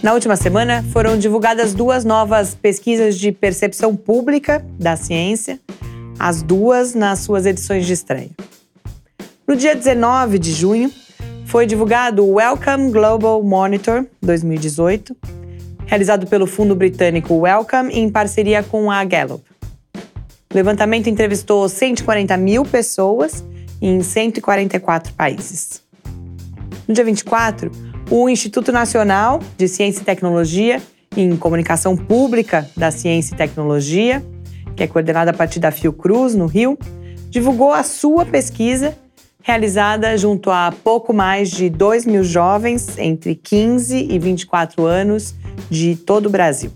Na última semana, foram divulgadas duas novas pesquisas de percepção pública da ciência, as duas nas suas edições de estreia. No dia 19 de junho, foi divulgado o Wellcome Global Monitor 2018, realizado pelo fundo britânico Wellcome em parceria com a Gallup. O levantamento entrevistou 140 mil pessoas em 144 países. No dia 24, o Instituto Nacional de Ciência e Tecnologia em Comunicação Pública da Ciência e Tecnologia, que é coordenada a partir da Fiocruz, no Rio, divulgou a sua pesquisa realizada junto a pouco mais de 2 mil jovens entre 15 e 24 anos de todo o Brasil.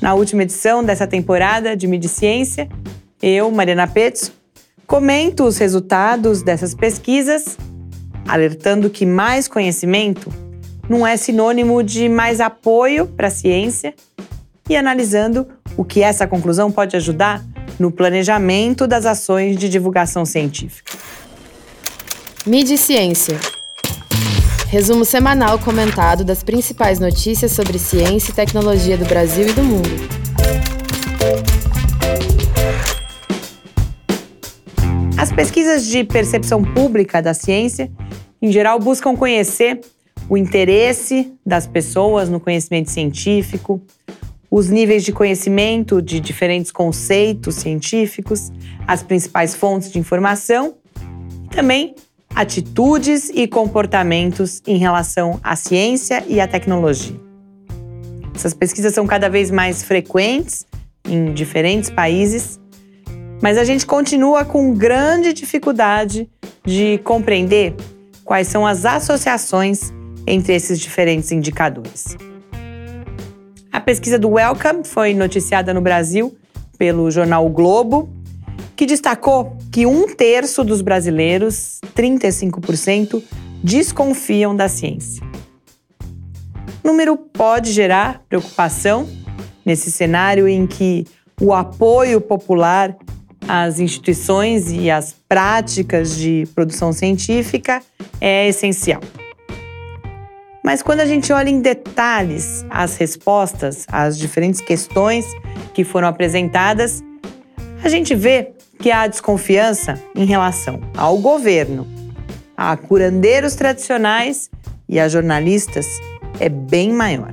Na última edição dessa temporada de Mídia Ciência, eu, Mariana Petzo, comento os resultados dessas pesquisas, alertando que mais conhecimento não é sinônimo de mais apoio para a ciência e analisando o que essa conclusão pode ajudar no planejamento das ações de divulgação científica. Mídia Ciência Resumo semanal comentado das principais notícias sobre ciência e tecnologia do Brasil e do mundo. As pesquisas de percepção pública da ciência, em geral, buscam conhecer o interesse das pessoas no conhecimento científico, os níveis de conhecimento de diferentes conceitos científicos, as principais fontes de informação e também atitudes e comportamentos em relação à ciência e à tecnologia. Essas pesquisas são cada vez mais frequentes em diferentes países, mas a gente continua com grande dificuldade de compreender quais são as associações entre esses diferentes indicadores. A pesquisa do Welcome foi noticiada no Brasil pelo jornal o Globo que destacou que um terço dos brasileiros, 35%, desconfiam da ciência. O número pode gerar preocupação nesse cenário em que o apoio popular às instituições e às práticas de produção científica é essencial. Mas quando a gente olha em detalhes as respostas às diferentes questões que foram apresentadas, a gente vê que há desconfiança em relação ao governo, a curandeiros tradicionais e a jornalistas é bem maior.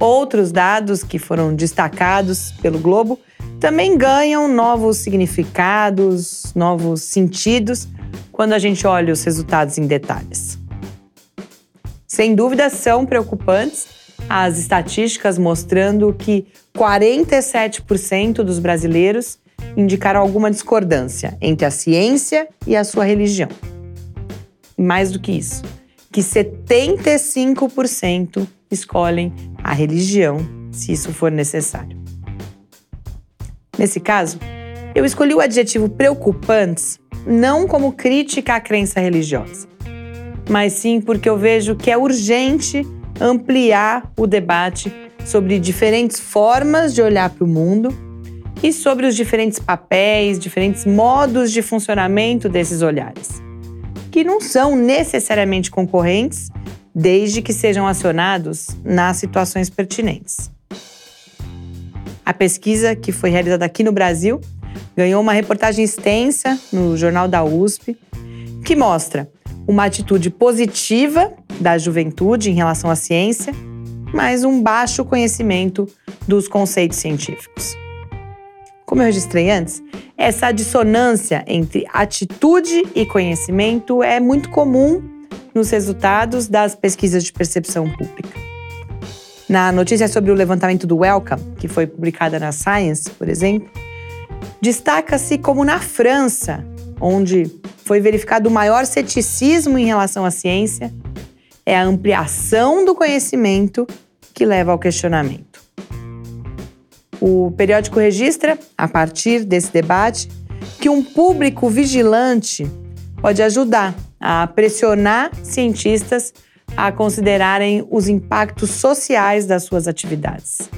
Outros dados que foram destacados pelo Globo também ganham novos significados, novos sentidos quando a gente olha os resultados em detalhes. Sem dúvida, são preocupantes as estatísticas mostrando que 47% dos brasileiros indicaram alguma discordância entre a ciência e a sua religião. E mais do que isso, que 75% escolhem a religião se isso for necessário. Nesse caso, eu escolhi o adjetivo preocupantes não como crítica à crença religiosa, mas sim porque eu vejo que é urgente ampliar o debate sobre diferentes formas de olhar para o mundo e sobre os diferentes papéis, diferentes modos de funcionamento desses olhares, que não são necessariamente concorrentes, desde que sejam acionados nas situações pertinentes. A pesquisa, que foi realizada aqui no Brasil, ganhou uma reportagem extensa no Jornal da USP, que mostra uma atitude positiva da juventude em relação à ciência, mas um baixo conhecimento dos conceitos científicos. Como eu registrei antes, essa dissonância entre atitude e conhecimento é muito comum nos resultados das pesquisas de percepção pública. Na notícia sobre o levantamento do Wellcome, que foi publicada na Science, por exemplo, destaca-se como na França, onde foi verificado o maior ceticismo em relação à ciência, é a ampliação do conhecimento que leva ao questionamento. O periódico registra, a partir desse debate, que um público vigilante pode ajudar a pressionar cientistas a considerarem os impactos sociais das suas atividades.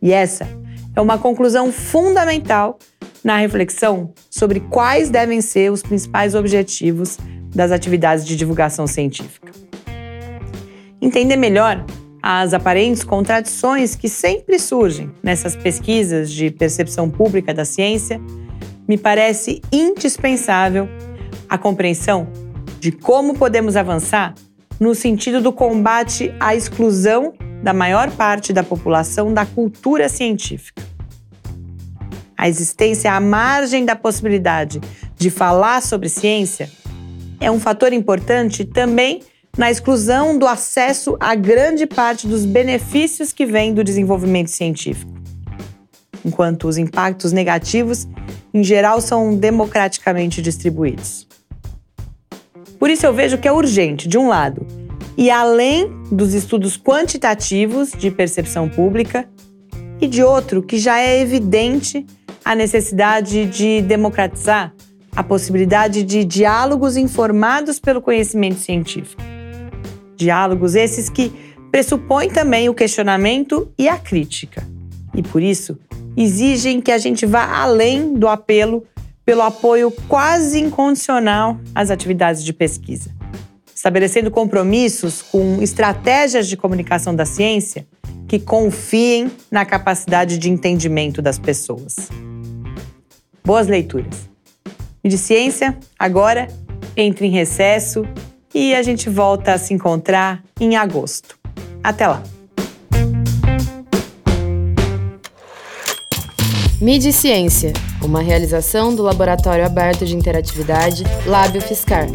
E essa é uma conclusão fundamental na reflexão sobre quais devem ser os principais objetivos das atividades de divulgação científica. entender melhor as aparentes contradições que sempre surgem nessas pesquisas de percepção pública da ciência, me parece indispensável a compreensão de como podemos avançar no sentido do combate à exclusão da maior parte da população da cultura científica. A existência à margem da possibilidade de falar sobre ciência é um fator importante também na exclusão do acesso a grande parte dos benefícios que vêm do desenvolvimento científico. Enquanto os impactos negativos, em geral, são democraticamente distribuídos. Por isso, eu vejo que é urgente, de um lado, e além dos estudos quantitativos de percepção pública, e de outro, que já é evidente a necessidade de democratizar a possibilidade de diálogos informados pelo conhecimento científico. Diálogos esses que pressupõem também o questionamento e a crítica. E por isso, exigem que a gente vá além do apelo pelo apoio quase incondicional às atividades de pesquisa, estabelecendo compromissos com estratégias de comunicação da ciência que confiem na capacidade de entendimento das pessoas. Boas leituras. E de ciência, agora, entre em recesso e a gente volta a se encontrar em agosto. Até lá! E Ciência, uma realização do Laboratório Aberto de Interatividade Lábio Fiscar.